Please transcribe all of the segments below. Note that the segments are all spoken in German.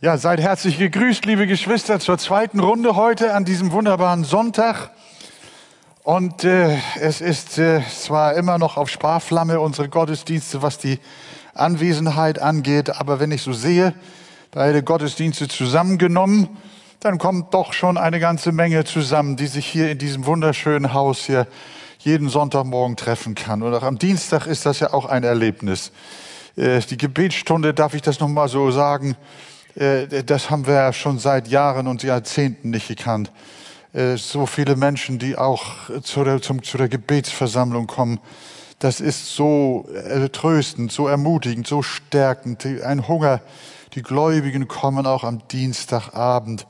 Ja, seid herzlich gegrüßt, liebe Geschwister, zur zweiten Runde heute an diesem wunderbaren Sonntag. Und äh, es ist äh, zwar immer noch auf Sparflamme unsere Gottesdienste, was die Anwesenheit angeht, aber wenn ich so sehe, beide Gottesdienste zusammengenommen, dann kommt doch schon eine ganze Menge zusammen, die sich hier in diesem wunderschönen Haus hier jeden Sonntagmorgen treffen kann. Und auch am Dienstag ist das ja auch ein Erlebnis. Äh, die Gebetsstunde, darf ich das nochmal so sagen, das haben wir schon seit Jahren und Jahrzehnten nicht gekannt. Äh, so viele Menschen, die auch zu der, zum, zu der Gebetsversammlung kommen, das ist so äh, tröstend, so ermutigend, so stärkend. Ein Hunger. Die Gläubigen kommen auch am Dienstagabend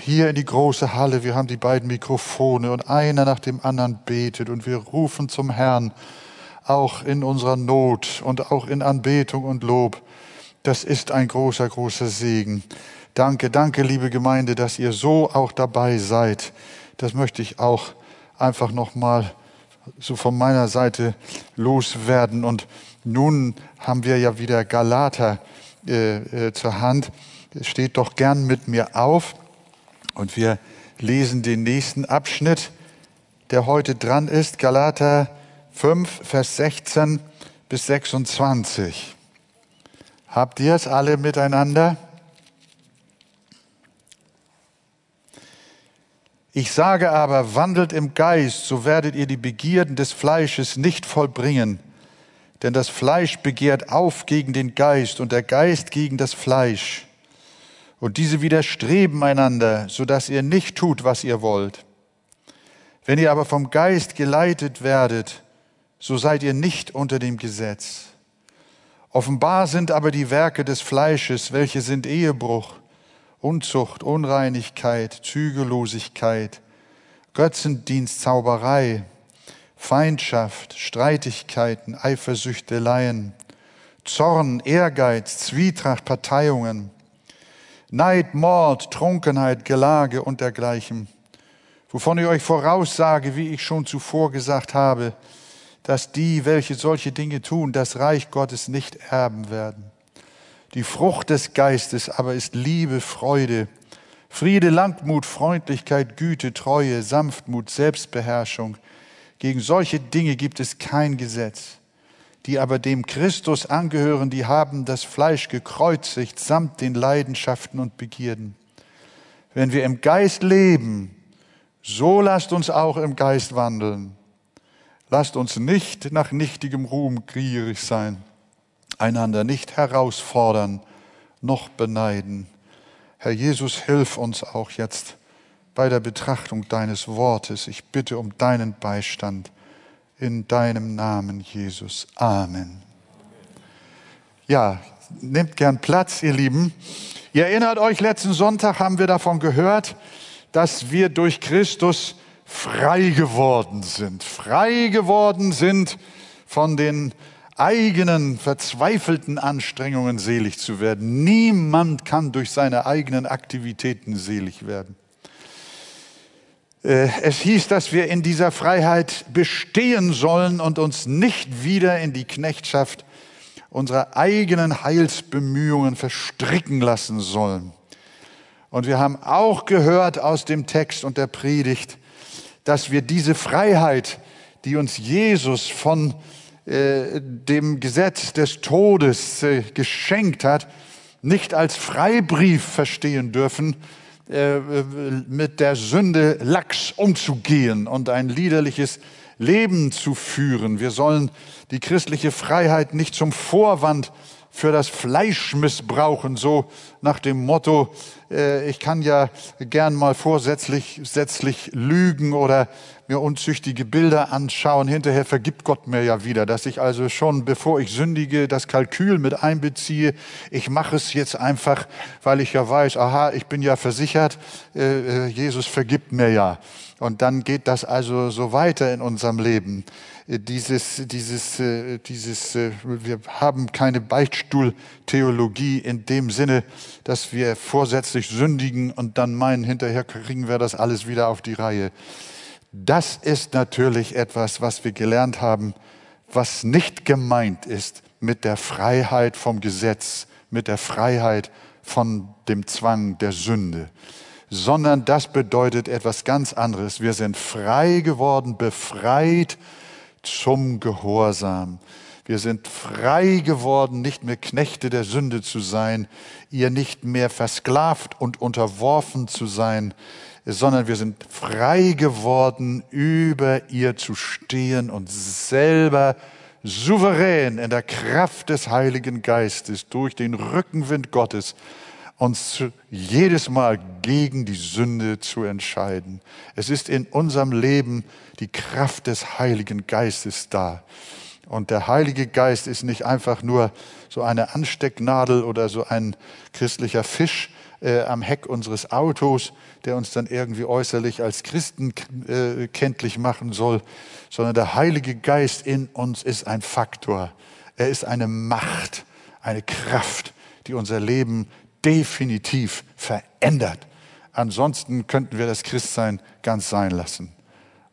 hier in die große Halle. Wir haben die beiden Mikrofone und einer nach dem anderen betet und wir rufen zum Herrn, auch in unserer Not und auch in Anbetung und Lob. Das ist ein großer, großer Segen. Danke, danke, liebe Gemeinde, dass ihr so auch dabei seid. Das möchte ich auch einfach nochmal so von meiner Seite loswerden. Und nun haben wir ja wieder Galater äh, äh, zur Hand. Steht doch gern mit mir auf. Und wir lesen den nächsten Abschnitt, der heute dran ist. Galater 5, Vers 16 bis 26. Habt ihr es alle miteinander? Ich sage aber, wandelt im Geist, so werdet ihr die Begierden des Fleisches nicht vollbringen. Denn das Fleisch begehrt auf gegen den Geist und der Geist gegen das Fleisch. Und diese widerstreben einander, so dass ihr nicht tut, was ihr wollt. Wenn ihr aber vom Geist geleitet werdet, so seid ihr nicht unter dem Gesetz. Offenbar sind aber die Werke des Fleisches, welche sind Ehebruch, Unzucht, Unreinigkeit, Zügellosigkeit, Götzendienst, Zauberei, Feindschaft, Streitigkeiten, Eifersüchteleien, Zorn, Ehrgeiz, Zwietracht, Parteiungen, Neid, Mord, Trunkenheit, Gelage und dergleichen, wovon ich euch voraussage, wie ich schon zuvor gesagt habe, dass die, welche solche Dinge tun, das Reich Gottes nicht erben werden. Die Frucht des Geistes aber ist Liebe, Freude, Friede, Langmut, Freundlichkeit, Güte, Treue, Sanftmut, Selbstbeherrschung. Gegen solche Dinge gibt es kein Gesetz. Die aber dem Christus angehören, die haben das Fleisch gekreuzigt samt den Leidenschaften und Begierden. Wenn wir im Geist leben, so lasst uns auch im Geist wandeln. Lasst uns nicht nach nichtigem Ruhm gierig sein, einander nicht herausfordern, noch beneiden. Herr Jesus, hilf uns auch jetzt bei der Betrachtung deines Wortes. Ich bitte um deinen Beistand in deinem Namen, Jesus. Amen. Ja, nehmt gern Platz, ihr Lieben. Ihr erinnert euch, letzten Sonntag haben wir davon gehört, dass wir durch Christus frei geworden sind, frei geworden sind von den eigenen verzweifelten Anstrengungen selig zu werden. Niemand kann durch seine eigenen Aktivitäten selig werden. Äh, es hieß, dass wir in dieser Freiheit bestehen sollen und uns nicht wieder in die Knechtschaft unserer eigenen Heilsbemühungen verstricken lassen sollen. Und wir haben auch gehört aus dem Text und der Predigt, dass wir diese Freiheit, die uns Jesus von äh, dem Gesetz des Todes äh, geschenkt hat, nicht als Freibrief verstehen dürfen, äh, mit der Sünde lax umzugehen und ein liederliches Leben zu führen. Wir sollen die christliche Freiheit nicht zum Vorwand für das Fleisch missbrauchen, so nach dem Motto, äh, ich kann ja gern mal vorsätzlich sätzlich lügen oder mir unzüchtige Bilder anschauen. Hinterher vergibt Gott mir ja wieder, dass ich also schon, bevor ich sündige, das Kalkül mit einbeziehe. Ich mache es jetzt einfach, weil ich ja weiß, aha, ich bin ja versichert, äh, äh, Jesus vergibt mir ja. Und dann geht das also so weiter in unserem Leben. Äh, dieses, dieses, äh, dieses, wir haben keine Beichtstuhltheologie in dem Sinne, dass wir vorsätzlich sündigen und dann meinen, hinterher kriegen wir das alles wieder auf die Reihe. Das ist natürlich etwas, was wir gelernt haben, was nicht gemeint ist mit der Freiheit vom Gesetz, mit der Freiheit von dem Zwang der Sünde, sondern das bedeutet etwas ganz anderes. Wir sind frei geworden, befreit zum Gehorsam. Wir sind frei geworden, nicht mehr Knechte der Sünde zu sein, ihr nicht mehr versklavt und unterworfen zu sein, sondern wir sind frei geworden, über ihr zu stehen und selber souverän in der Kraft des Heiligen Geistes durch den Rückenwind Gottes uns jedes Mal gegen die Sünde zu entscheiden. Es ist in unserem Leben die Kraft des Heiligen Geistes da. Und der Heilige Geist ist nicht einfach nur so eine Anstecknadel oder so ein christlicher Fisch äh, am Heck unseres Autos, der uns dann irgendwie äußerlich als Christen äh, kenntlich machen soll, sondern der Heilige Geist in uns ist ein Faktor. Er ist eine Macht, eine Kraft, die unser Leben definitiv verändert. Ansonsten könnten wir das Christsein ganz sein lassen.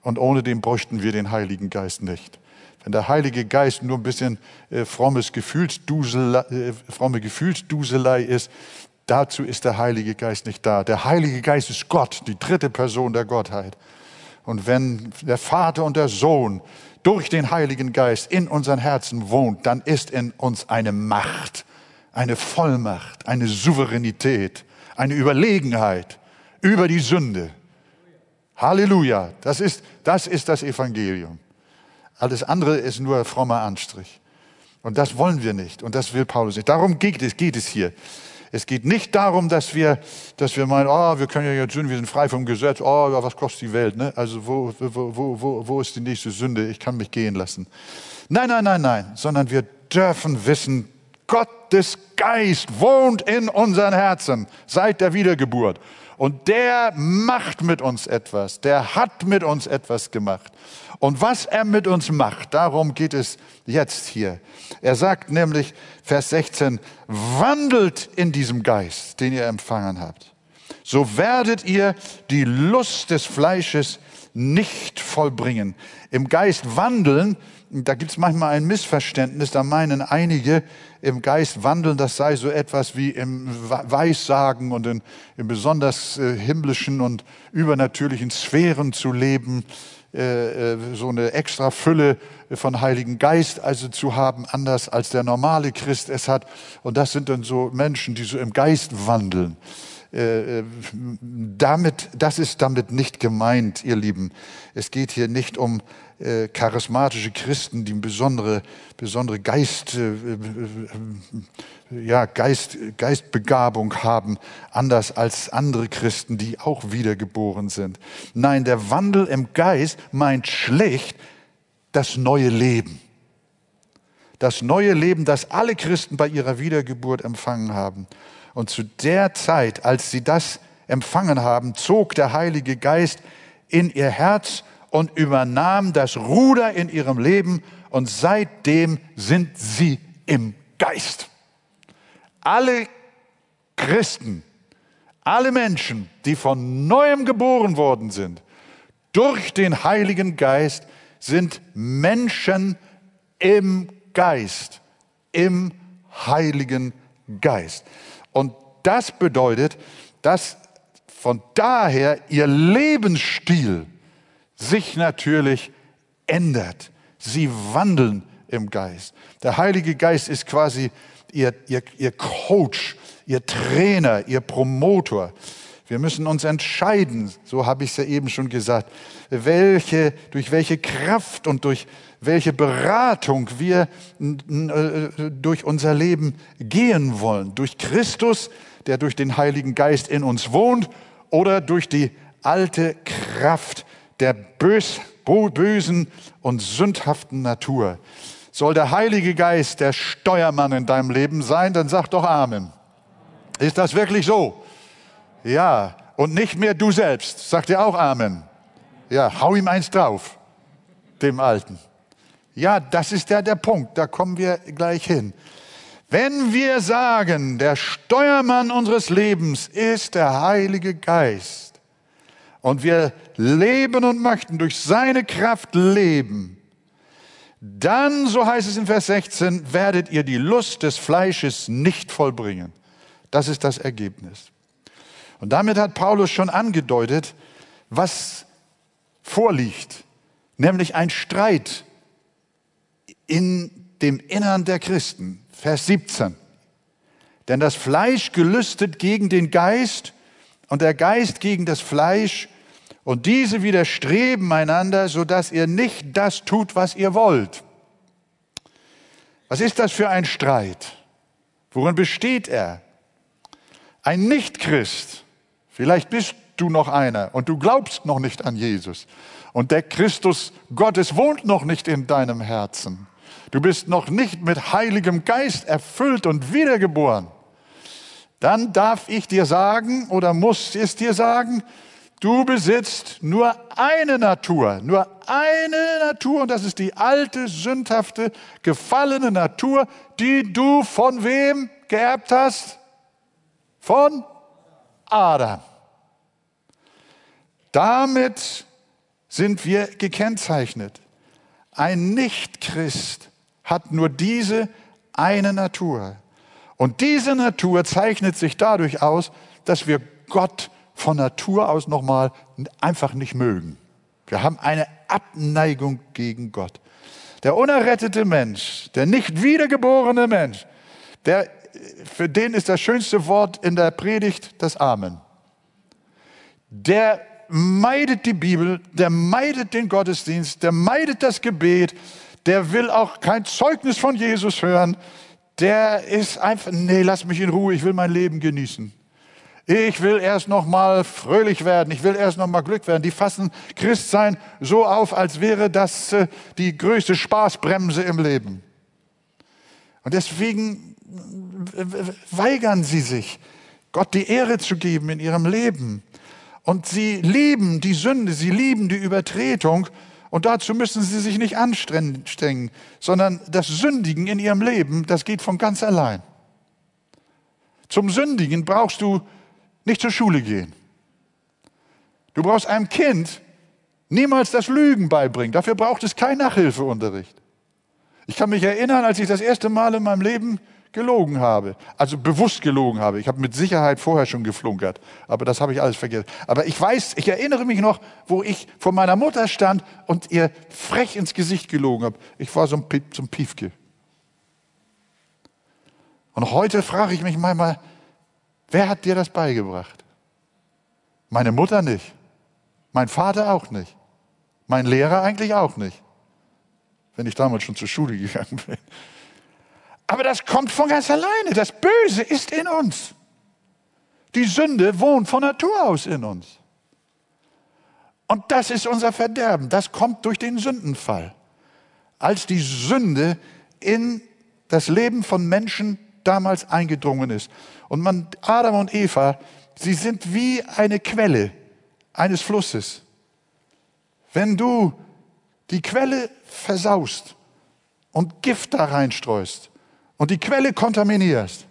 Und ohne den bräuchten wir den Heiligen Geist nicht. Wenn der Heilige Geist nur ein bisschen äh, frommes Gefühlsduselei, äh, fromme Gefühlsduselei ist, dazu ist der Heilige Geist nicht da. Der Heilige Geist ist Gott, die dritte Person der Gottheit. Und wenn der Vater und der Sohn durch den Heiligen Geist in unseren Herzen wohnt, dann ist in uns eine Macht, eine Vollmacht, eine Souveränität, eine Überlegenheit über die Sünde. Halleluja. Das ist, das ist das Evangelium. Alles andere ist nur frommer Anstrich. Und das wollen wir nicht. Und das will Paulus nicht. Darum geht es, geht es hier. Es geht nicht darum, dass wir, dass wir meinen, oh, wir können ja jetzt Sünden, wir sind frei vom Gesetz, oh, was kostet die Welt, ne? Also wo, wo, wo, wo, wo ist die nächste Sünde? Ich kann mich gehen lassen. Nein, nein, nein, nein, sondern wir dürfen wissen, Gottes Geist wohnt in unseren Herzen seit der Wiedergeburt. Und der macht mit uns etwas, der hat mit uns etwas gemacht. Und was er mit uns macht, darum geht es jetzt hier. Er sagt nämlich, Vers 16, wandelt in diesem Geist, den ihr empfangen habt. So werdet ihr die Lust des Fleisches nicht vollbringen. Im Geist wandeln da gibt es manchmal ein Missverständnis, da meinen einige, im Geist wandeln, das sei so etwas wie im Weissagen und in, in besonders äh, himmlischen und übernatürlichen Sphären zu leben, so eine extra Fülle von Heiligen Geist also zu haben, anders als der normale Christ es hat. Und das sind dann so Menschen, die so im Geist wandeln. Äh, äh, damit, das ist damit nicht gemeint, ihr Lieben. Es geht hier nicht um äh, charismatische Christen, die eine besondere, besondere Geist, äh, äh, ja, Geist, Geistbegabung haben, anders als andere Christen, die auch wiedergeboren sind. Nein, der Wandel im Geist meint schlicht das neue Leben. Das neue Leben, das alle Christen bei ihrer Wiedergeburt empfangen haben. Und zu der Zeit, als sie das empfangen haben, zog der Heilige Geist in ihr Herz und übernahm das Ruder in ihrem Leben und seitdem sind sie im Geist. Alle Christen, alle Menschen, die von neuem geboren worden sind, durch den Heiligen Geist, sind Menschen im Geist, im Heiligen Geist. Und das bedeutet, dass von daher ihr Lebensstil sich natürlich ändert. Sie wandeln im Geist. Der Heilige Geist ist quasi ihr, ihr, ihr Coach, ihr Trainer, ihr Promotor. Wir müssen uns entscheiden, so habe ich es ja eben schon gesagt, welche, durch welche Kraft und durch welche Beratung wir äh, durch unser Leben gehen wollen. Durch Christus, der durch den Heiligen Geist in uns wohnt, oder durch die alte Kraft der bös, bösen und sündhaften Natur. Soll der Heilige Geist der Steuermann in deinem Leben sein, dann sag doch Amen. Ist das wirklich so? Ja, und nicht mehr du selbst. Sagt ihr auch Amen? Ja, hau ihm eins drauf, dem Alten. Ja, das ist ja der Punkt, da kommen wir gleich hin. Wenn wir sagen, der Steuermann unseres Lebens ist der Heilige Geist und wir leben und möchten durch seine Kraft leben, dann, so heißt es in Vers 16, werdet ihr die Lust des Fleisches nicht vollbringen. Das ist das Ergebnis. Und damit hat Paulus schon angedeutet, was vorliegt, nämlich ein Streit in dem Innern der Christen. Vers 17. Denn das Fleisch gelüstet gegen den Geist und der Geist gegen das Fleisch und diese widerstreben einander, sodass ihr nicht das tut, was ihr wollt. Was ist das für ein Streit? Worin besteht er? Ein Nichtchrist, vielleicht bist du noch einer und du glaubst noch nicht an Jesus und der Christus Gottes wohnt noch nicht in deinem Herzen. Du bist noch nicht mit heiligem Geist erfüllt und wiedergeboren. Dann darf ich dir sagen oder muss es dir sagen, du besitzt nur eine Natur, nur eine Natur und das ist die alte, sündhafte, gefallene Natur, die du von wem geerbt hast? Von Adam. Damit sind wir gekennzeichnet. Ein Nichtchrist hat nur diese eine Natur. Und diese Natur zeichnet sich dadurch aus, dass wir Gott von Natur aus nochmal einfach nicht mögen. Wir haben eine Abneigung gegen Gott. Der unerrettete Mensch, der nicht wiedergeborene Mensch, der, für den ist das schönste Wort in der Predigt das Amen. Der meidet die Bibel, der meidet den Gottesdienst, der meidet das Gebet, der will auch kein Zeugnis von Jesus hören, der ist einfach, nee, lass mich in Ruhe, ich will mein Leben genießen. Ich will erst noch mal fröhlich werden, ich will erst noch mal Glück werden. Die fassen Christsein so auf, als wäre das äh, die größte Spaßbremse im Leben. Und deswegen weigern sie sich, Gott die Ehre zu geben in ihrem Leben. Und sie lieben die Sünde, sie lieben die Übertretung. Und dazu müssen sie sich nicht anstrengen, sondern das Sündigen in ihrem Leben, das geht von ganz allein. Zum Sündigen brauchst du nicht zur Schule gehen. Du brauchst einem Kind niemals das Lügen beibringen. Dafür braucht es keinen Nachhilfeunterricht. Ich kann mich erinnern, als ich das erste Mal in meinem Leben gelogen habe, also bewusst gelogen habe. Ich habe mit Sicherheit vorher schon geflunkert, aber das habe ich alles vergessen. Aber ich weiß, ich erinnere mich noch, wo ich vor meiner Mutter stand und ihr frech ins Gesicht gelogen habe. Ich war so ein, Piep, so Piefke. Und heute frage ich mich manchmal, wer hat dir das beigebracht? Meine Mutter nicht. Mein Vater auch nicht. Mein Lehrer eigentlich auch nicht. Wenn ich damals schon zur Schule gegangen bin. Aber das kommt von ganz alleine. Das Böse ist in uns. Die Sünde wohnt von Natur aus in uns. Und das ist unser Verderben. Das kommt durch den Sündenfall. Als die Sünde in das Leben von Menschen damals eingedrungen ist. Und man, Adam und Eva, sie sind wie eine Quelle eines Flusses. Wenn du die Quelle versaust und Gift da reinstreust, und die Quelle kontaminierst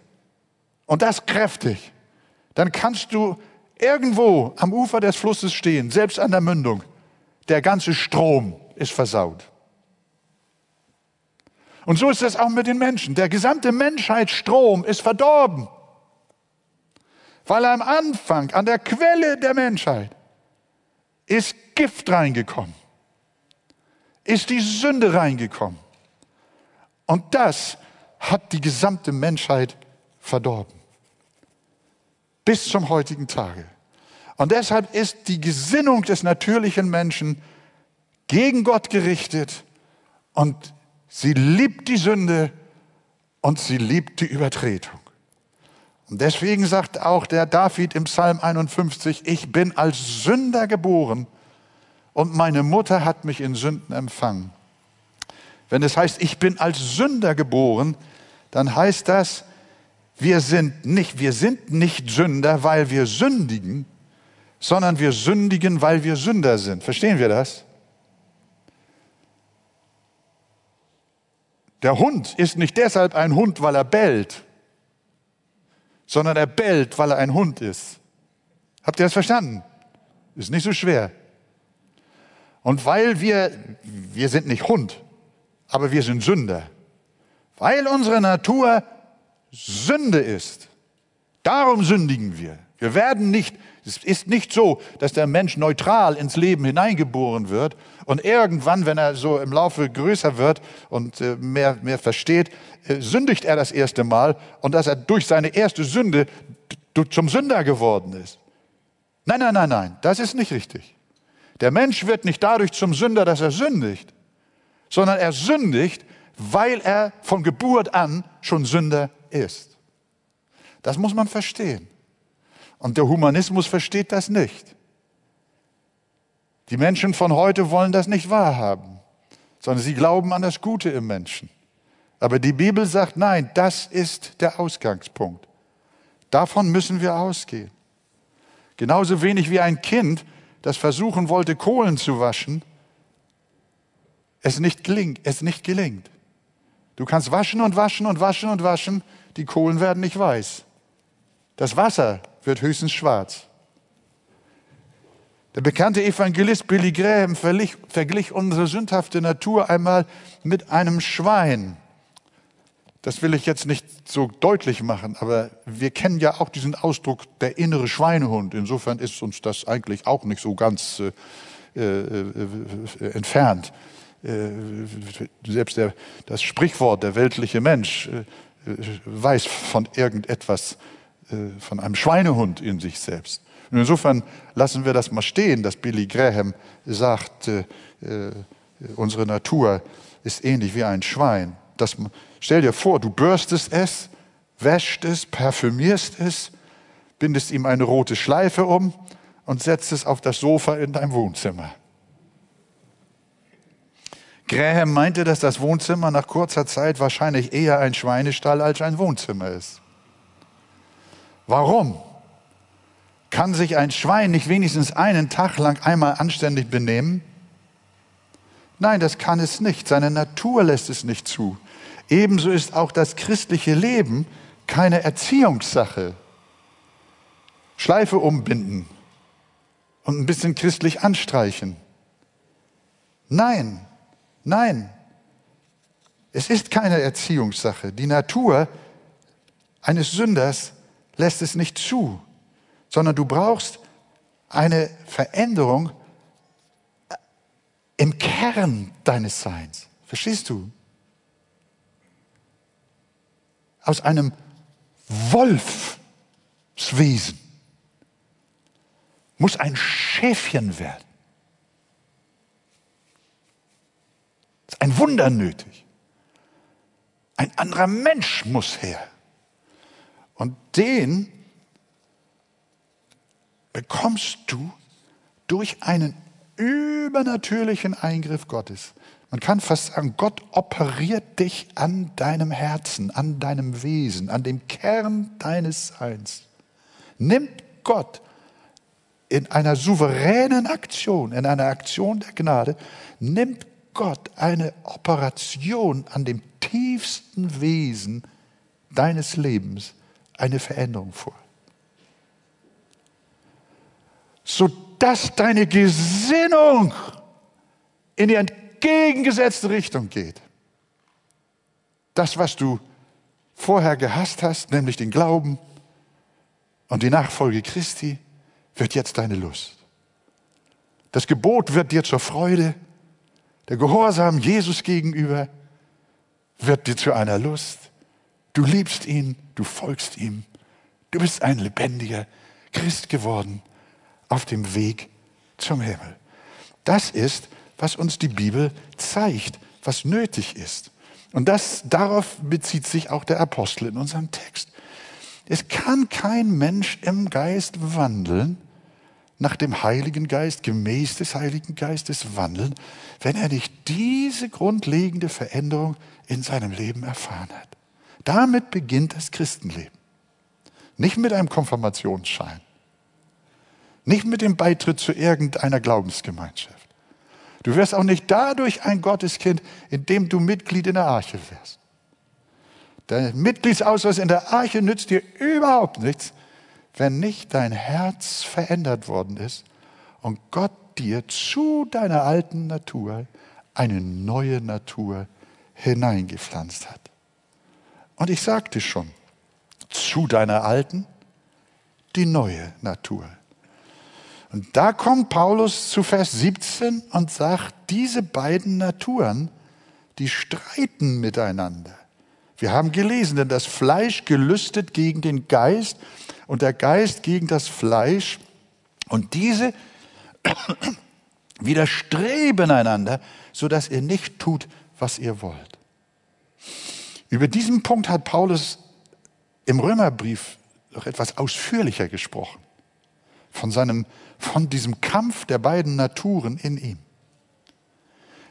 und das kräftig, dann kannst du irgendwo am Ufer des Flusses stehen, selbst an der Mündung. Der ganze Strom ist versaut. Und so ist es auch mit den Menschen. Der gesamte Menschheitsstrom ist verdorben, weil am Anfang, an der Quelle der Menschheit, ist Gift reingekommen, ist die Sünde reingekommen. Und das hat die gesamte Menschheit verdorben. Bis zum heutigen Tage. Und deshalb ist die Gesinnung des natürlichen Menschen gegen Gott gerichtet und sie liebt die Sünde und sie liebt die Übertretung. Und deswegen sagt auch der David im Psalm 51, ich bin als Sünder geboren und meine Mutter hat mich in Sünden empfangen. Wenn es heißt, ich bin als Sünder geboren, dann heißt das, wir sind nicht, wir sind nicht Sünder, weil wir sündigen, sondern wir sündigen, weil wir Sünder sind. Verstehen wir das? Der Hund ist nicht deshalb ein Hund, weil er bellt, sondern er bellt, weil er ein Hund ist. Habt ihr das verstanden? Ist nicht so schwer. Und weil wir, wir sind nicht Hund, aber wir sind Sünder. Weil unsere Natur Sünde ist. Darum sündigen wir. Wir werden nicht, es ist nicht so, dass der Mensch neutral ins Leben hineingeboren wird und irgendwann, wenn er so im Laufe größer wird und äh, mehr, mehr versteht, äh, sündigt er das erste Mal und dass er durch seine erste Sünde zum Sünder geworden ist. Nein, nein, nein, nein, das ist nicht richtig. Der Mensch wird nicht dadurch zum Sünder, dass er sündigt, sondern er sündigt, weil er von Geburt an schon Sünder ist. Das muss man verstehen. Und der Humanismus versteht das nicht. Die Menschen von heute wollen das nicht wahrhaben, sondern sie glauben an das Gute im Menschen. Aber die Bibel sagt, nein, das ist der Ausgangspunkt. Davon müssen wir ausgehen. Genauso wenig wie ein Kind, das versuchen wollte, Kohlen zu waschen, es nicht gelingt, es nicht gelingt. Du kannst waschen und waschen und waschen und waschen, die Kohlen werden nicht weiß. Das Wasser wird höchstens schwarz. Der bekannte Evangelist Billy Graham verglich, verglich unsere sündhafte Natur einmal mit einem Schwein. Das will ich jetzt nicht so deutlich machen, aber wir kennen ja auch diesen Ausdruck der innere Schweinehund. Insofern ist uns das eigentlich auch nicht so ganz äh, äh, äh entfernt. Äh, selbst der, das Sprichwort, der weltliche Mensch, äh, weiß von irgendetwas, äh, von einem Schweinehund in sich selbst. Und insofern lassen wir das mal stehen, dass Billy Graham sagt, unsere Natur ist ähnlich wie ein Schwein. Das, stell dir vor, du bürstest es, wäscht es, parfümierst es, bindest ihm eine rote Schleife um und setzt es auf das Sofa in deinem Wohnzimmer. Graham meinte, dass das Wohnzimmer nach kurzer Zeit wahrscheinlich eher ein Schweinestall als ein Wohnzimmer ist. Warum? Kann sich ein Schwein nicht wenigstens einen Tag lang einmal anständig benehmen? Nein, das kann es nicht. Seine Natur lässt es nicht zu. Ebenso ist auch das christliche Leben keine Erziehungssache. Schleife umbinden und ein bisschen christlich anstreichen. Nein, Nein, es ist keine Erziehungssache. Die Natur eines Sünders lässt es nicht zu, sondern du brauchst eine Veränderung im Kern deines Seins. Verstehst du? Aus einem Wolfswesen muss ein Schäfchen werden. Ist ein Wunder nötig. Ein anderer Mensch muss her. Und den bekommst du durch einen übernatürlichen Eingriff Gottes. Man kann fast sagen, Gott operiert dich an deinem Herzen, an deinem Wesen, an dem Kern deines Seins. Nimmt Gott in einer souveränen Aktion, in einer Aktion der Gnade, nimmt Gott eine Operation an dem tiefsten Wesen deines Lebens, eine Veränderung vor. Sodass deine Gesinnung in die entgegengesetzte Richtung geht. Das, was du vorher gehasst hast, nämlich den Glauben und die Nachfolge Christi, wird jetzt deine Lust. Das Gebot wird dir zur Freude der Gehorsam Jesus gegenüber wird dir zu einer Lust. Du liebst ihn, du folgst ihm. Du bist ein lebendiger Christ geworden auf dem Weg zum Himmel. Das ist, was uns die Bibel zeigt, was nötig ist. Und das, darauf bezieht sich auch der Apostel in unserem Text. Es kann kein Mensch im Geist wandeln, nach dem Heiligen Geist, gemäß des Heiligen Geistes wandeln, wenn er nicht diese grundlegende Veränderung in seinem Leben erfahren hat. Damit beginnt das Christenleben. Nicht mit einem Konfirmationsschein. Nicht mit dem Beitritt zu irgendeiner Glaubensgemeinschaft. Du wirst auch nicht dadurch ein Gotteskind, indem du Mitglied in der Arche wirst. Der Mitgliedsausweis in der Arche nützt dir überhaupt nichts, wenn nicht dein Herz verändert worden ist und Gott dir zu deiner alten Natur eine neue Natur hineingepflanzt hat. Und ich sagte schon, zu deiner alten die neue Natur. Und da kommt Paulus zu Vers 17 und sagt, diese beiden Naturen, die streiten miteinander. Wir haben gelesen, denn das Fleisch gelüstet gegen den Geist und der Geist gegen das Fleisch. Und diese widerstreben einander, sodass ihr nicht tut, was ihr wollt. Über diesen Punkt hat Paulus im Römerbrief noch etwas ausführlicher gesprochen. Von seinem, von diesem Kampf der beiden Naturen in ihm.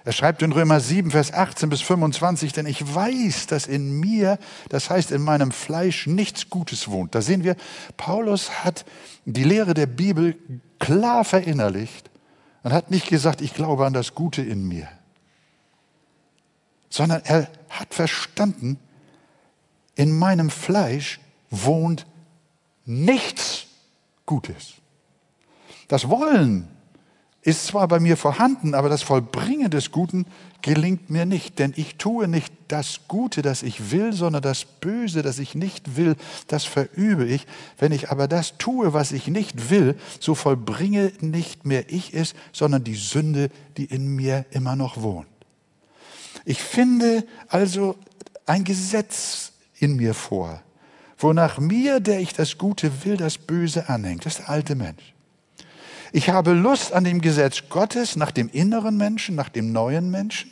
Er schreibt in Römer 7, Vers 18 bis 25, denn ich weiß, dass in mir, das heißt in meinem Fleisch, nichts Gutes wohnt. Da sehen wir, Paulus hat die Lehre der Bibel klar verinnerlicht und hat nicht gesagt, ich glaube an das Gute in mir, sondern er hat verstanden, in meinem Fleisch wohnt nichts Gutes. Das Wollen ist zwar bei mir vorhanden, aber das Vollbringen des Guten gelingt mir nicht, denn ich tue nicht das Gute, das ich will, sondern das Böse, das ich nicht will, das verübe ich. Wenn ich aber das tue, was ich nicht will, so vollbringe nicht mehr ich es, sondern die Sünde, die in mir immer noch wohnt. Ich finde also ein Gesetz in mir vor, wonach mir, der ich das Gute will, das Böse anhängt. Das ist der alte Mensch. Ich habe Lust an dem Gesetz Gottes, nach dem inneren Menschen, nach dem neuen Menschen.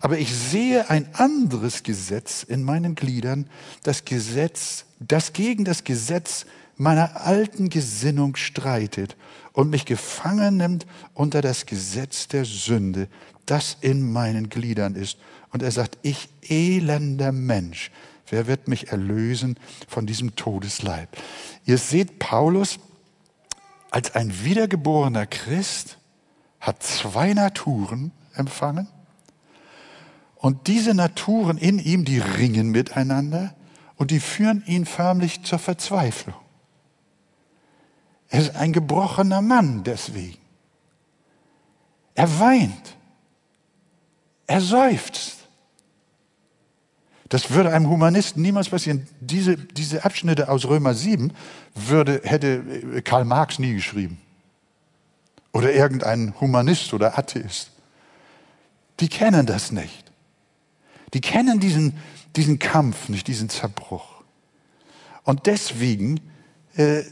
Aber ich sehe ein anderes Gesetz in meinen Gliedern, das Gesetz, das gegen das Gesetz meiner alten Gesinnung streitet und mich gefangen nimmt unter das Gesetz der Sünde, das in meinen Gliedern ist. Und er sagt, ich elender Mensch, wer wird mich erlösen von diesem Todesleib? Ihr seht, Paulus als ein wiedergeborener Christ hat zwei Naturen empfangen. Und diese Naturen in ihm, die ringen miteinander und die führen ihn förmlich zur Verzweiflung. Er ist ein gebrochener Mann deswegen. Er weint. Er seufzt. Das würde einem Humanisten niemals passieren. Diese, diese Abschnitte aus Römer 7 würde, hätte Karl Marx nie geschrieben. Oder irgendein Humanist oder Atheist. Die kennen das nicht. Die kennen diesen, diesen Kampf nicht, diesen Zerbruch. Und deswegen äh,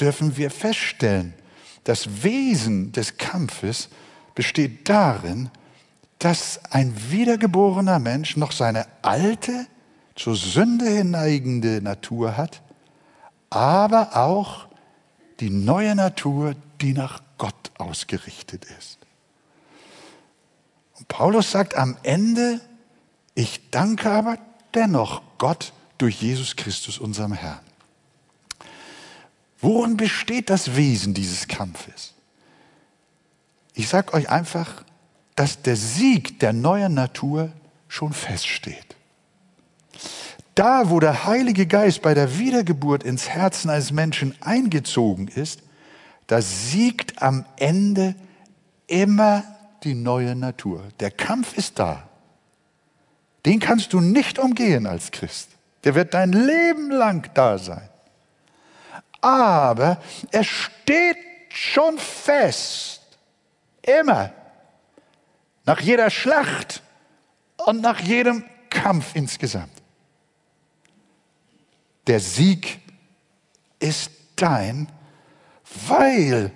dürfen wir feststellen, das Wesen des Kampfes besteht darin, dass ein wiedergeborener Mensch noch seine alte, zur Sünde hinneigende Natur hat, aber auch die neue Natur, die nach Gott ausgerichtet ist. Und Paulus sagt am Ende, ich danke aber dennoch Gott durch Jesus Christus, unserem Herrn. Worin besteht das Wesen dieses Kampfes? Ich sage euch einfach, dass der Sieg der neuen Natur schon feststeht. Da, wo der Heilige Geist bei der Wiedergeburt ins Herzen eines Menschen eingezogen ist, da siegt am Ende immer die neue Natur. Der Kampf ist da. Den kannst du nicht umgehen als Christ. Der wird dein Leben lang da sein. Aber er steht schon fest. Immer nach jeder Schlacht und nach jedem Kampf insgesamt. Der Sieg ist dein, weil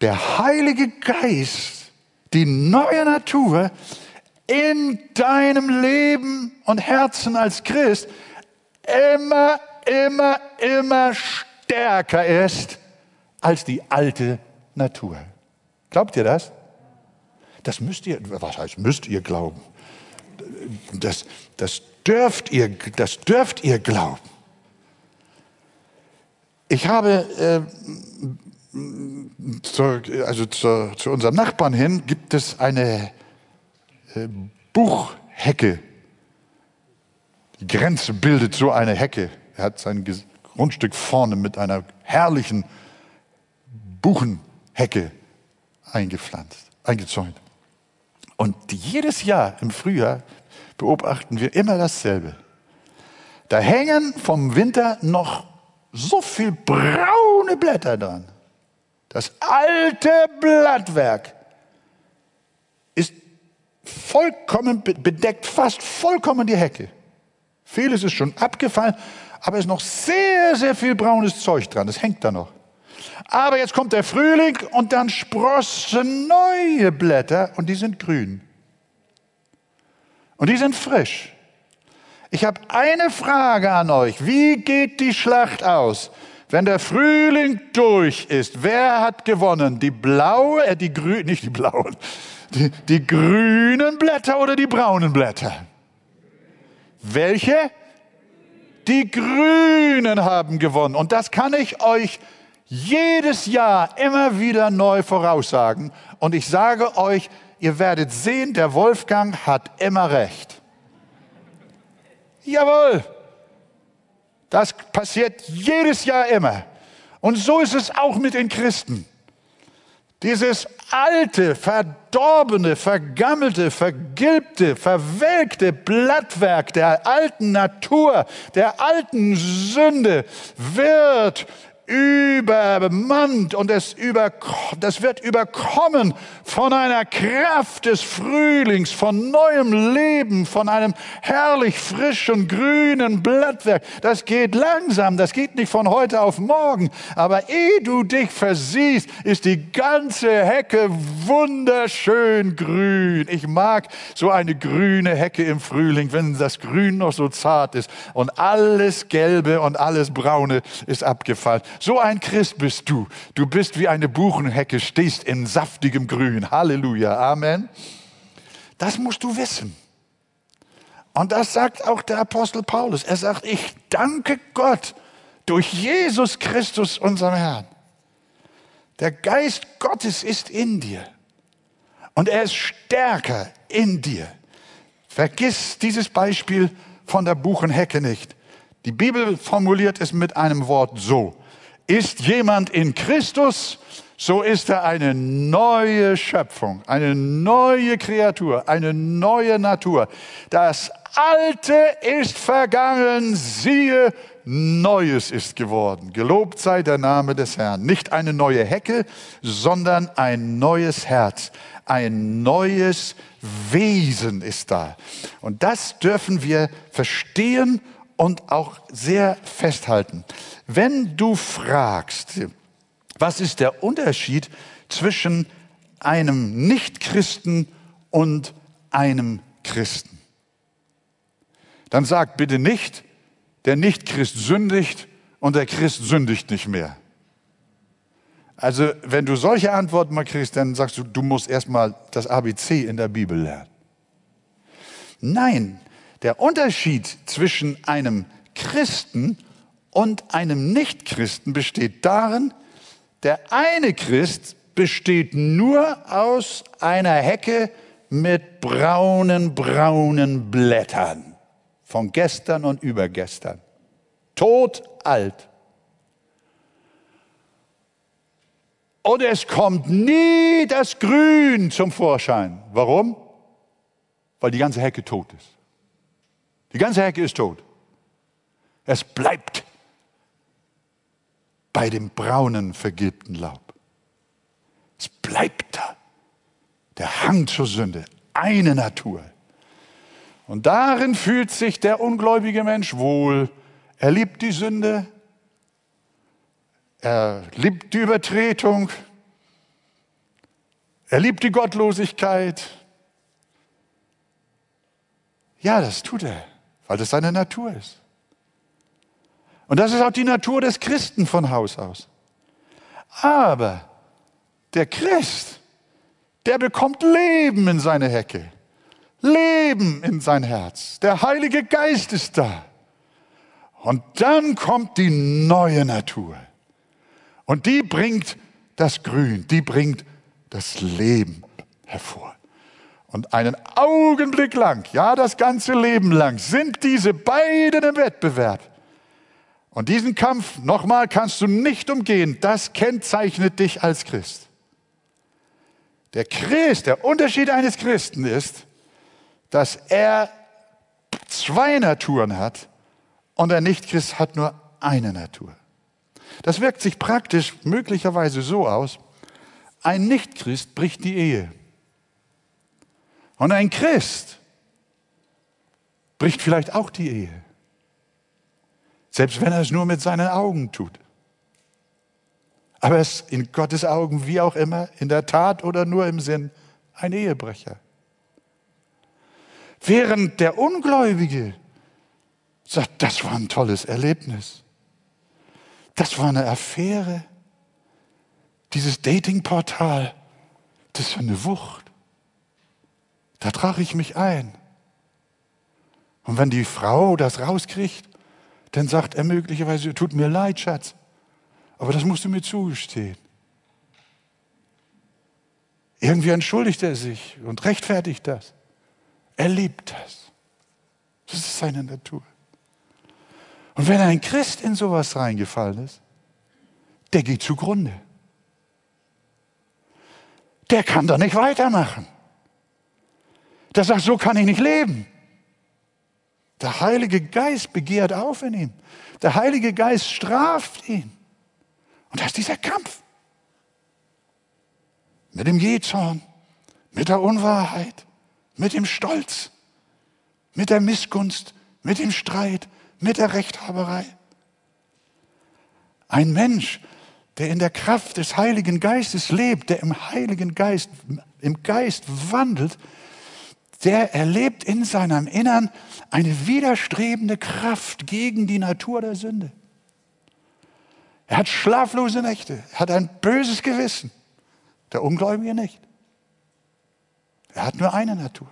der Heilige Geist, die neue Natur in deinem Leben und Herzen als Christ immer, immer, immer stärker ist als die alte Natur. Glaubt ihr das? Das müsst ihr, was heißt müsst ihr glauben? Das, das, dürft, ihr, das dürft ihr glauben. Ich habe, äh, zu, also zu, zu, unserem Nachbarn hin, gibt es eine äh, Buchhecke. Die Grenze bildet so eine Hecke. Er hat sein Grundstück vorne mit einer herrlichen Buchenhecke eingepflanzt, eingezäunt. Und jedes Jahr im Frühjahr beobachten wir immer dasselbe. Da hängen vom Winter noch so viel braune Blätter dran. Das alte Blattwerk ist vollkommen bedeckt, fast vollkommen die Hecke. Vieles ist schon abgefallen, aber es ist noch sehr, sehr viel braunes Zeug dran. Das hängt da noch. Aber jetzt kommt der Frühling und dann sprossen neue Blätter und die sind grün. Und die sind frisch. Ich habe eine Frage an euch. Wie geht die Schlacht aus? Wenn der Frühling durch ist, wer hat gewonnen? Die blaue, äh, die grünen, nicht die blauen, die, die grünen Blätter oder die braunen Blätter? Welche? Die Grünen haben gewonnen. Und das kann ich euch jedes Jahr immer wieder neu voraussagen. Und ich sage euch, ihr werdet sehen, der Wolfgang hat immer recht. Jawohl, das passiert jedes Jahr immer. Und so ist es auch mit den Christen. Dieses alte, verdorbene, vergammelte, vergilbte, verwelkte Blattwerk der alten Natur, der alten Sünde wird übermannt und es über, das wird überkommen von einer Kraft des Frühlings, von neuem Leben, von einem herrlich frischen, grünen Blattwerk. Das geht langsam, das geht nicht von heute auf morgen. Aber ehe du dich versiehst, ist die ganze Hecke wunderschön grün. Ich mag so eine grüne Hecke im Frühling, wenn das Grün noch so zart ist und alles Gelbe und alles Braune ist abgefallen. So ein Christ bist du. Du bist wie eine Buchenhecke, stehst in saftigem Grün. Halleluja. Amen. Das musst du wissen. Und das sagt auch der Apostel Paulus. Er sagt, ich danke Gott durch Jesus Christus, unseren Herrn. Der Geist Gottes ist in dir. Und er ist stärker in dir. Vergiss dieses Beispiel von der Buchenhecke nicht. Die Bibel formuliert es mit einem Wort so. Ist jemand in Christus, so ist er eine neue Schöpfung, eine neue Kreatur, eine neue Natur. Das Alte ist vergangen, siehe, Neues ist geworden. Gelobt sei der Name des Herrn. Nicht eine neue Hecke, sondern ein neues Herz, ein neues Wesen ist da. Und das dürfen wir verstehen und auch sehr festhalten. Wenn du fragst, was ist der Unterschied zwischen einem Nichtchristen und einem Christen? Dann sag bitte nicht, der Nichtchrist sündigt und der Christ sündigt nicht mehr. Also, wenn du solche Antworten mal kriegst, dann sagst du, du musst erstmal das ABC in der Bibel lernen. Nein, der Unterschied zwischen einem Christen und einem Nichtchristen besteht darin, der eine Christ besteht nur aus einer Hecke mit braunen, braunen Blättern von gestern und übergestern. Tot, alt. Und es kommt nie das Grün zum Vorschein. Warum? Weil die ganze Hecke tot ist. Die ganze Hecke ist tot. Es bleibt bei dem braunen, vergilbten Laub. Es bleibt da. Der Hang zur Sünde, eine Natur. Und darin fühlt sich der ungläubige Mensch wohl. Er liebt die Sünde, er liebt die Übertretung, er liebt die Gottlosigkeit. Ja, das tut er weil das seine Natur ist. Und das ist auch die Natur des Christen von Haus aus. Aber der Christ, der bekommt Leben in seine Hecke, Leben in sein Herz. Der Heilige Geist ist da. Und dann kommt die neue Natur. Und die bringt das Grün, die bringt das Leben hervor. Und einen Augenblick lang, ja das ganze Leben lang, sind diese beiden im Wettbewerb. Und diesen Kampf, nochmal, kannst du nicht umgehen. Das kennzeichnet dich als Christ. Der Christ, der Unterschied eines Christen ist, dass er zwei Naturen hat und der Nichtchrist hat nur eine Natur. Das wirkt sich praktisch möglicherweise so aus, ein Nichtchrist bricht die Ehe. Und ein Christ bricht vielleicht auch die Ehe. Selbst wenn er es nur mit seinen Augen tut. Aber er ist in Gottes Augen, wie auch immer, in der Tat oder nur im Sinn, ein Ehebrecher. Während der Ungläubige sagt, das war ein tolles Erlebnis. Das war eine Affäre. Dieses Datingportal, das ist eine Wucht. Da trage ich mich ein. Und wenn die Frau das rauskriegt, dann sagt er möglicherweise, tut mir leid, Schatz, aber das musst du mir zugestehen. Irgendwie entschuldigt er sich und rechtfertigt das. Er liebt das. Das ist seine Natur. Und wenn ein Christ in sowas reingefallen ist, der geht zugrunde. Der kann doch nicht weitermachen. Der sagt, so kann ich nicht leben. Der Heilige Geist begehrt auf in ihm. Der Heilige Geist straft ihn. Und das ist dieser Kampf. Mit dem Jezorn, mit der Unwahrheit, mit dem Stolz, mit der Missgunst, mit dem Streit, mit der Rechthaberei. Ein Mensch, der in der Kraft des Heiligen Geistes lebt, der im Heiligen Geist, im Geist wandelt, der erlebt in seinem Innern eine widerstrebende Kraft gegen die Natur der Sünde. Er hat schlaflose Nächte, er hat ein böses Gewissen. Der Ungläubige nicht. Er hat nur eine Natur.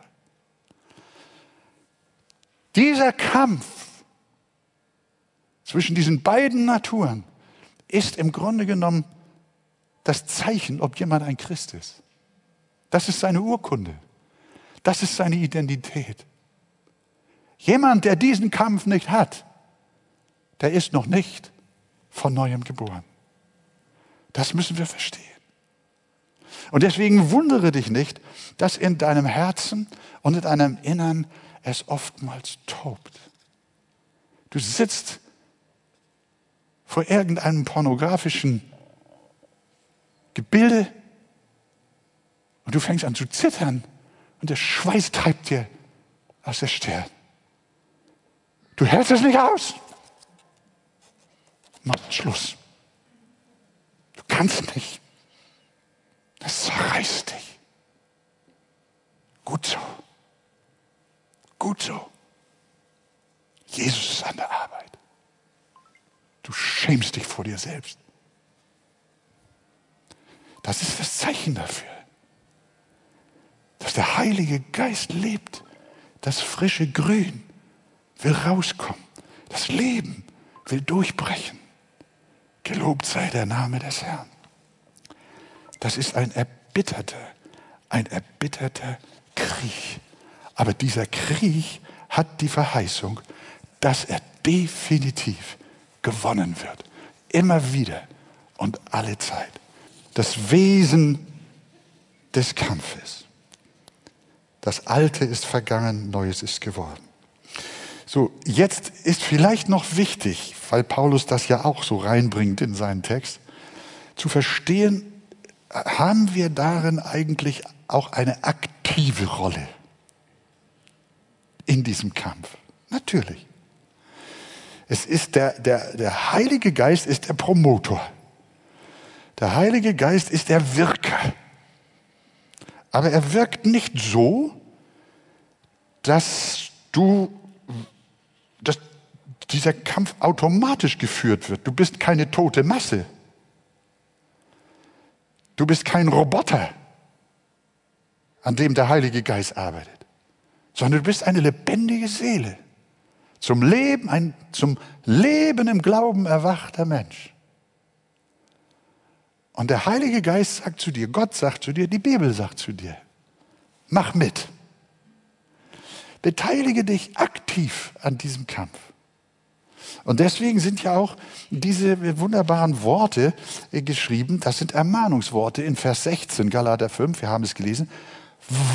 Dieser Kampf zwischen diesen beiden Naturen ist im Grunde genommen das Zeichen, ob jemand ein Christ ist. Das ist seine Urkunde. Das ist seine Identität. Jemand, der diesen Kampf nicht hat, der ist noch nicht von neuem geboren. Das müssen wir verstehen. Und deswegen wundere dich nicht, dass in deinem Herzen und in deinem Innern es oftmals tobt. Du sitzt vor irgendeinem pornografischen Gebilde und du fängst an zu zittern und der Schweiß treibt dir aus der Stirn. Du hältst es nicht aus. Mach Schluss. Du kannst nicht. Das zerreißt dich. Gut so. Gut so. Jesus ist an der Arbeit. Du schämst dich vor dir selbst. Das ist das Zeichen dafür dass der Heilige Geist lebt. Das frische Grün will rauskommen. Das Leben will durchbrechen. Gelobt sei der Name des Herrn. Das ist ein erbitterter, ein erbitterter Krieg. Aber dieser Krieg hat die Verheißung, dass er definitiv gewonnen wird. Immer wieder und alle Zeit. Das Wesen des Kampfes. Das Alte ist vergangen, Neues ist geworden. So, jetzt ist vielleicht noch wichtig, weil Paulus das ja auch so reinbringt in seinen Text, zu verstehen, haben wir darin eigentlich auch eine aktive Rolle in diesem Kampf? Natürlich. Es ist der, der, der Heilige Geist ist der Promotor. Der Heilige Geist ist der Wirker. Aber er wirkt nicht so, dass du, dass dieser Kampf automatisch geführt wird. Du bist keine tote Masse. Du bist kein Roboter, an dem der Heilige Geist arbeitet, sondern du bist eine lebendige Seele. Zum Leben, ein zum Leben im Glauben erwachter Mensch. Und der Heilige Geist sagt zu dir, Gott sagt zu dir, die Bibel sagt zu dir, mach mit. Beteilige dich aktiv an diesem Kampf. Und deswegen sind ja auch diese wunderbaren Worte äh, geschrieben, das sind Ermahnungsworte in Vers 16, Galater 5, wir haben es gelesen,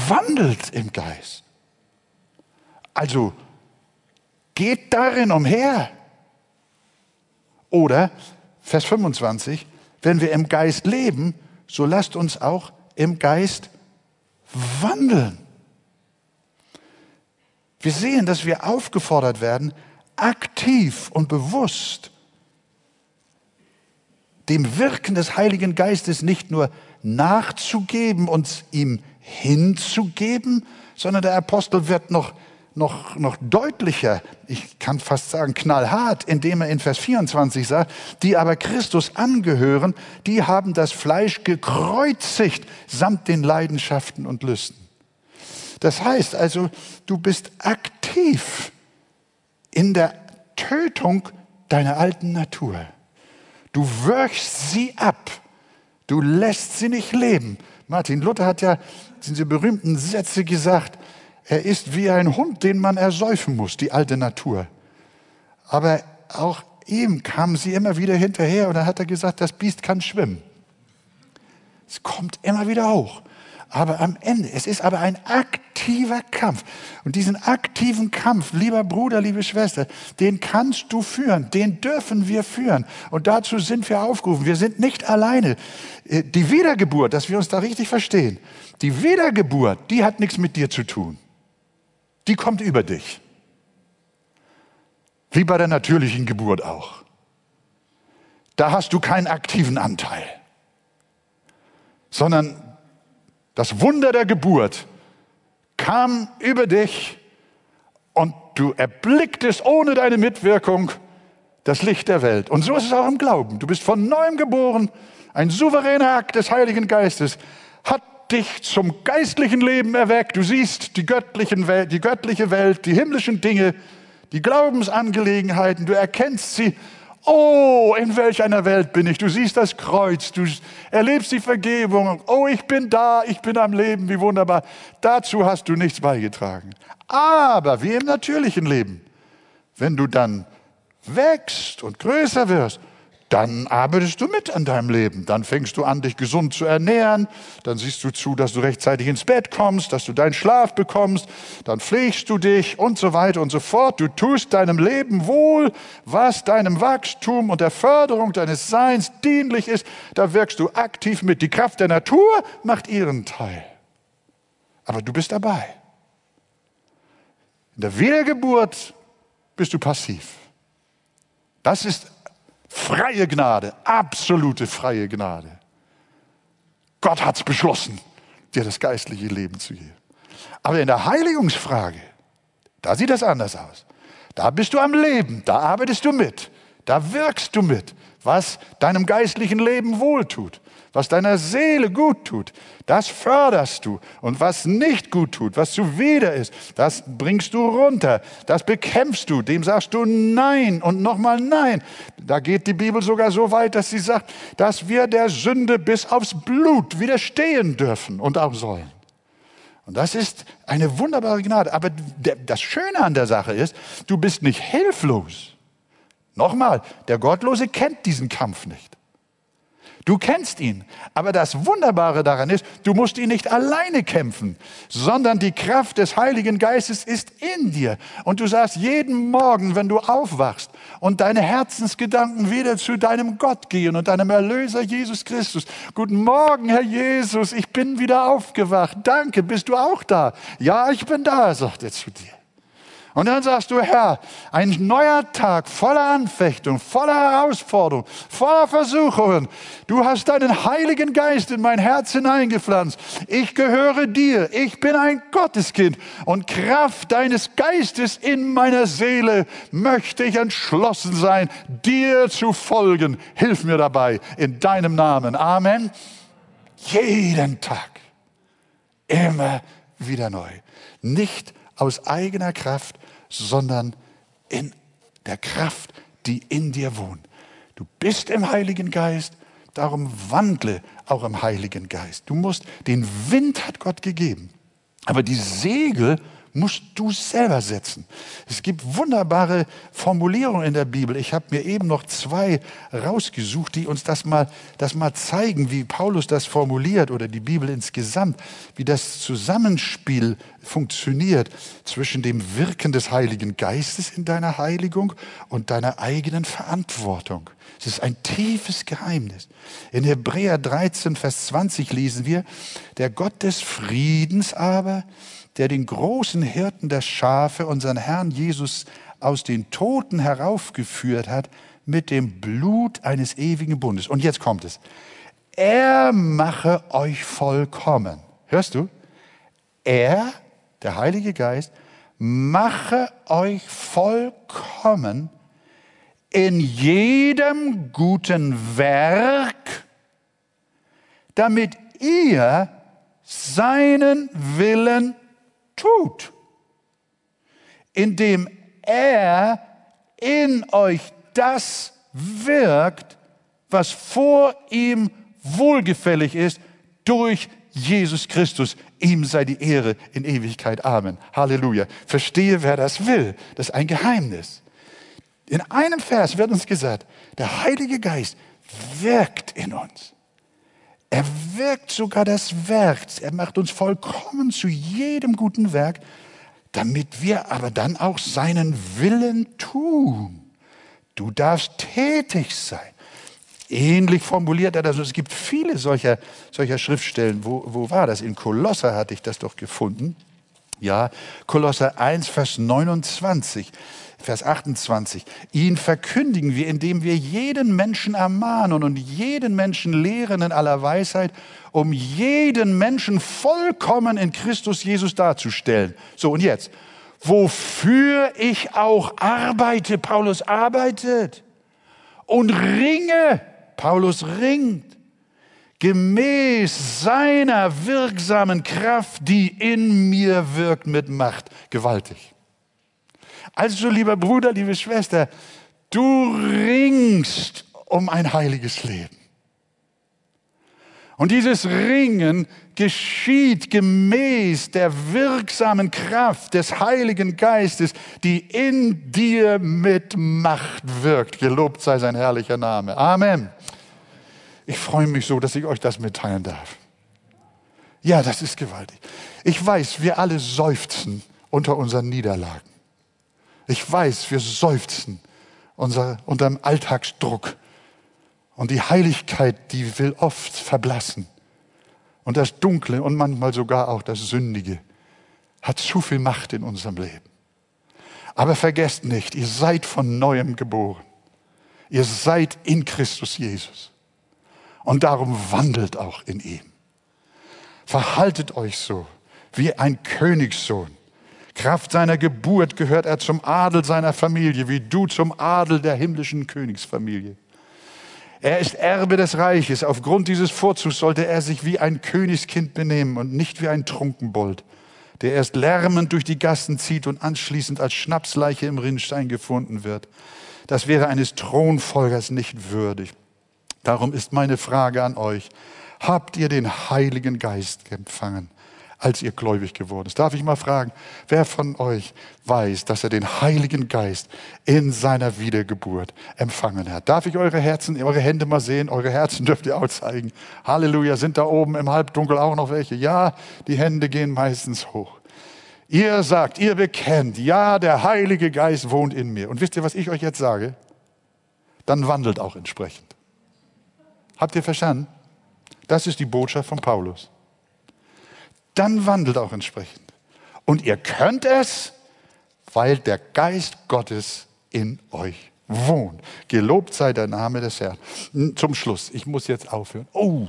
wandelt im Geist. Also geht darin umher. Oder Vers 25, wenn wir im Geist leben, so lasst uns auch im Geist wandeln. Wir sehen, dass wir aufgefordert werden, aktiv und bewusst dem Wirken des Heiligen Geistes nicht nur nachzugeben, uns ihm hinzugeben, sondern der Apostel wird noch, noch, noch deutlicher, ich kann fast sagen knallhart, indem er in Vers 24 sagt, die aber Christus angehören, die haben das Fleisch gekreuzigt samt den Leidenschaften und Lüsten. Das heißt also, du bist aktiv in der Tötung deiner alten Natur. Du wirchst sie ab. Du lässt sie nicht leben. Martin Luther hat ja diese berühmten Sätze gesagt, er ist wie ein Hund, den man ersäufen muss, die alte Natur. Aber auch ihm kam sie immer wieder hinterher und dann hat er gesagt, das Biest kann schwimmen. Es kommt immer wieder hoch. Aber am Ende, es ist aber ein aktiver Kampf. Und diesen aktiven Kampf, lieber Bruder, liebe Schwester, den kannst du führen, den dürfen wir führen. Und dazu sind wir aufgerufen. Wir sind nicht alleine. Äh, die Wiedergeburt, dass wir uns da richtig verstehen, die Wiedergeburt, die hat nichts mit dir zu tun. Die kommt über dich. Wie bei der natürlichen Geburt auch. Da hast du keinen aktiven Anteil, sondern das Wunder der Geburt kam über dich und du erblicktest ohne deine Mitwirkung das Licht der Welt. Und so ist es auch im Glauben. Du bist von neuem geboren. Ein souveräner Akt des Heiligen Geistes hat dich zum geistlichen Leben erweckt. Du siehst die, göttlichen Welt, die göttliche Welt, die himmlischen Dinge, die Glaubensangelegenheiten. Du erkennst sie Oh, in welch einer Welt bin ich? Du siehst das Kreuz, du erlebst die Vergebung. Oh, ich bin da, ich bin am Leben, wie wunderbar. Dazu hast du nichts beigetragen. Aber wie im natürlichen Leben, wenn du dann wächst und größer wirst, dann arbeitest du mit an deinem Leben. Dann fängst du an, dich gesund zu ernähren. Dann siehst du zu, dass du rechtzeitig ins Bett kommst, dass du deinen Schlaf bekommst. Dann pflegst du dich und so weiter und so fort. Du tust deinem Leben wohl, was deinem Wachstum und der Förderung deines Seins dienlich ist. Da wirkst du aktiv mit. Die Kraft der Natur macht ihren Teil. Aber du bist dabei. In der Wiedergeburt bist du passiv. Das ist Freie Gnade, absolute freie Gnade. Gott hat es beschlossen, dir das geistliche Leben zu geben. Aber in der Heiligungsfrage, da sieht das anders aus. Da bist du am Leben, da arbeitest du mit, da wirkst du mit, was deinem geistlichen Leben wohltut was deiner Seele gut tut, das förderst du. Und was nicht gut tut, was zuwider ist, das bringst du runter, das bekämpfst du, dem sagst du Nein und nochmal Nein. Da geht die Bibel sogar so weit, dass sie sagt, dass wir der Sünde bis aufs Blut widerstehen dürfen und auch sollen. Und das ist eine wunderbare Gnade. Aber das Schöne an der Sache ist, du bist nicht hilflos. Nochmal, der Gottlose kennt diesen Kampf nicht. Du kennst ihn. Aber das Wunderbare daran ist, du musst ihn nicht alleine kämpfen, sondern die Kraft des Heiligen Geistes ist in dir. Und du sagst jeden Morgen, wenn du aufwachst und deine Herzensgedanken wieder zu deinem Gott gehen und deinem Erlöser Jesus Christus. Guten Morgen, Herr Jesus, ich bin wieder aufgewacht. Danke, bist du auch da? Ja, ich bin da, sagt er zu dir. Und dann sagst du, Herr, ein neuer Tag voller Anfechtung, voller Herausforderung, voller Versuchungen. Du hast deinen Heiligen Geist in mein Herz hineingepflanzt. Ich gehöre dir. Ich bin ein Gotteskind. Und Kraft deines Geistes in meiner Seele möchte ich entschlossen sein, dir zu folgen. Hilf mir dabei in deinem Namen. Amen. Jeden Tag. Immer wieder neu. Nicht aus eigener Kraft, sondern in der Kraft, die in dir wohnt. Du bist im Heiligen Geist, darum wandle auch im Heiligen Geist. Du musst, den Wind hat Gott gegeben, aber die Segel musst du selber setzen. Es gibt wunderbare Formulierungen in der Bibel. Ich habe mir eben noch zwei rausgesucht, die uns das mal, das mal zeigen, wie Paulus das formuliert oder die Bibel insgesamt, wie das Zusammenspiel funktioniert zwischen dem Wirken des Heiligen Geistes in deiner Heiligung und deiner eigenen Verantwortung. Es ist ein tiefes Geheimnis. In Hebräer 13, Vers 20 lesen wir, der Gott des Friedens aber, der den großen Hirten der Schafe, unseren Herrn Jesus, aus den Toten heraufgeführt hat, mit dem Blut eines ewigen Bundes. Und jetzt kommt es. Er mache euch vollkommen. Hörst du? Er, der Heilige Geist, mache euch vollkommen in jedem guten Werk, damit ihr seinen Willen tut, indem er in euch das wirkt, was vor ihm wohlgefällig ist, durch Jesus Christus. Ihm sei die Ehre in Ewigkeit. Amen. Halleluja. Verstehe, wer das will. Das ist ein Geheimnis. In einem Vers wird uns gesagt, der Heilige Geist wirkt in uns. Er wirkt sogar das Werk. Er macht uns vollkommen zu jedem guten Werk, damit wir aber dann auch seinen Willen tun. Du darfst tätig sein. Ähnlich formuliert er das. Es gibt viele solcher, solcher Schriftstellen. Wo, wo war das? In Kolosser hatte ich das doch gefunden. Ja, Kolosser 1, Vers 29. Vers 28. Ihn verkündigen wir, indem wir jeden Menschen ermahnen und jeden Menschen lehren in aller Weisheit, um jeden Menschen vollkommen in Christus Jesus darzustellen. So, und jetzt, wofür ich auch arbeite, Paulus arbeitet und ringe, Paulus ringt, gemäß seiner wirksamen Kraft, die in mir wirkt mit Macht. Gewaltig. Also, lieber Bruder, liebe Schwester, du ringst um ein heiliges Leben. Und dieses Ringen geschieht gemäß der wirksamen Kraft des Heiligen Geistes, die in dir mit Macht wirkt. Gelobt sei sein herrlicher Name. Amen. Ich freue mich so, dass ich euch das mitteilen darf. Ja, das ist gewaltig. Ich weiß, wir alle seufzen unter unseren Niederlagen. Ich weiß, wir seufzen unser, unter dem Alltagsdruck. Und die Heiligkeit, die will oft verblassen. Und das Dunkle und manchmal sogar auch das Sündige hat zu viel Macht in unserem Leben. Aber vergesst nicht, ihr seid von neuem geboren. Ihr seid in Christus Jesus. Und darum wandelt auch in ihm. Verhaltet euch so wie ein Königssohn Kraft seiner Geburt gehört er zum Adel seiner Familie, wie du zum Adel der himmlischen Königsfamilie. Er ist Erbe des Reiches. Aufgrund dieses Vorzugs sollte er sich wie ein Königskind benehmen und nicht wie ein Trunkenbold, der erst lärmend durch die Gassen zieht und anschließend als Schnapsleiche im Rinnstein gefunden wird. Das wäre eines Thronfolgers nicht würdig. Darum ist meine Frage an euch. Habt ihr den Heiligen Geist empfangen? Als ihr gläubig geworden ist. Darf ich mal fragen, wer von euch weiß, dass er den Heiligen Geist in seiner Wiedergeburt empfangen hat? Darf ich eure Herzen, eure Hände mal sehen? Eure Herzen dürft ihr auch zeigen. Halleluja, sind da oben im Halbdunkel auch noch welche? Ja, die Hände gehen meistens hoch. Ihr sagt, ihr bekennt, ja, der Heilige Geist wohnt in mir. Und wisst ihr, was ich euch jetzt sage? Dann wandelt auch entsprechend. Habt ihr verstanden? Das ist die Botschaft von Paulus dann wandelt auch entsprechend. Und ihr könnt es, weil der Geist Gottes in euch wohnt. Gelobt sei der Name des Herrn. Zum Schluss, ich muss jetzt aufhören. Oh,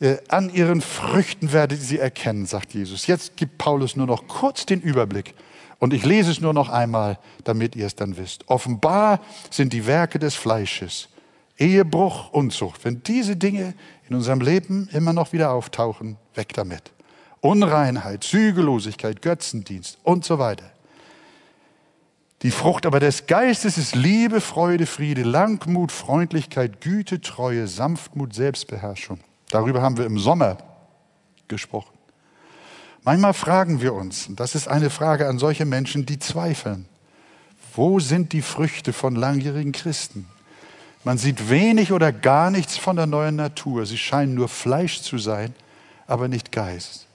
äh, an ihren Früchten werdet ihr sie erkennen, sagt Jesus. Jetzt gibt Paulus nur noch kurz den Überblick. Und ich lese es nur noch einmal, damit ihr es dann wisst. Offenbar sind die Werke des Fleisches, Ehebruch, Unzucht. Wenn diese Dinge in unserem Leben immer noch wieder auftauchen, weg damit. Unreinheit, Zügellosigkeit, Götzendienst und so weiter. Die Frucht aber des Geistes ist Liebe, Freude, Friede, Langmut, Freundlichkeit, Güte, Treue, Sanftmut, Selbstbeherrschung. Darüber haben wir im Sommer gesprochen. Manchmal fragen wir uns, und das ist eine Frage an solche Menschen, die zweifeln, wo sind die Früchte von langjährigen Christen? Man sieht wenig oder gar nichts von der neuen Natur. Sie scheinen nur Fleisch zu sein, aber nicht Geist.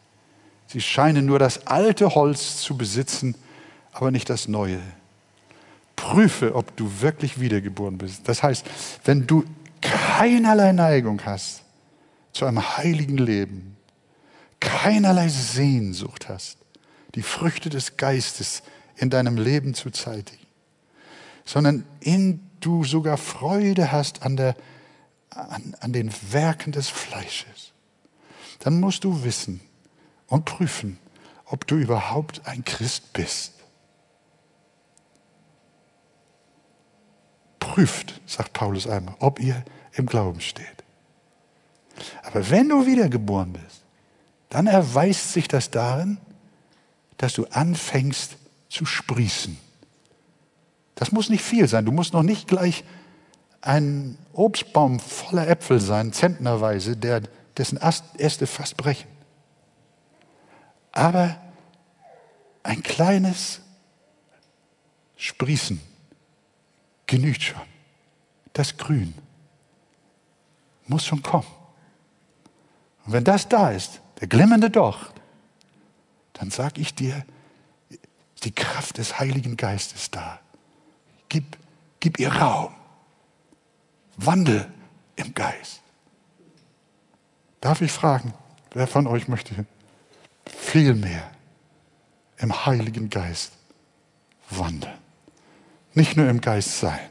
Sie scheinen nur das alte Holz zu besitzen, aber nicht das neue. Prüfe, ob du wirklich wiedergeboren bist. Das heißt, wenn du keinerlei Neigung hast zu einem heiligen Leben, keinerlei Sehnsucht hast, die Früchte des Geistes in deinem Leben zu zeitigen, sondern in du sogar Freude hast an, der, an, an den Werken des Fleisches, dann musst du wissen und prüfen, ob du überhaupt ein Christ bist. Prüft, sagt Paulus einmal, ob ihr im Glauben steht. Aber wenn du wiedergeboren bist, dann erweist sich das darin, dass du anfängst zu sprießen. Das muss nicht viel sein. Du musst noch nicht gleich ein Obstbaum voller Äpfel sein, zentnerweise, der, dessen Äste fast brechen. Aber ein kleines Sprießen genügt schon. Das Grün muss schon kommen. Und wenn das da ist, der glimmende Docht, dann sage ich dir, die Kraft des Heiligen Geistes da. Gib, gib ihr Raum. Wandel im Geist. Darf ich fragen, wer von euch möchte viel mehr im Heiligen Geist wandeln? Nicht nur im Geist sein,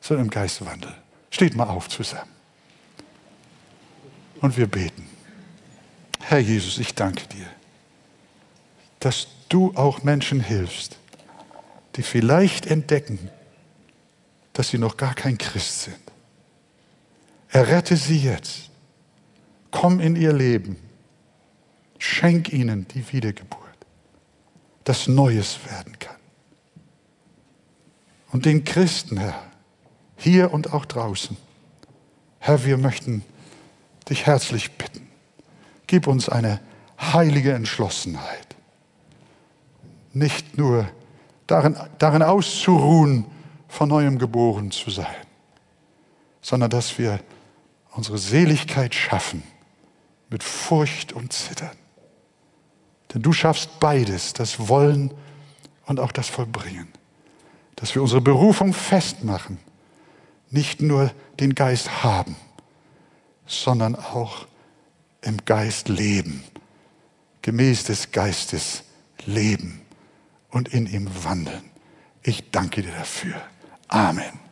sondern im Geist wandeln. Steht mal auf zusammen. Und wir beten. Herr Jesus, ich danke dir dass du auch Menschen hilfst, die vielleicht entdecken, dass sie noch gar kein Christ sind. Errette sie jetzt. Komm in ihr Leben. Schenk ihnen die Wiedergeburt, dass Neues werden kann. Und den Christen, Herr, hier und auch draußen, Herr, wir möchten dich herzlich bitten. Gib uns eine heilige Entschlossenheit nicht nur darin, darin auszuruhen, von neuem geboren zu sein, sondern dass wir unsere Seligkeit schaffen mit Furcht und Zittern. Denn du schaffst beides, das Wollen und auch das Vollbringen. Dass wir unsere Berufung festmachen, nicht nur den Geist haben, sondern auch im Geist leben, gemäß des Geistes leben und in ihm wandeln. Ich danke dir dafür. Amen.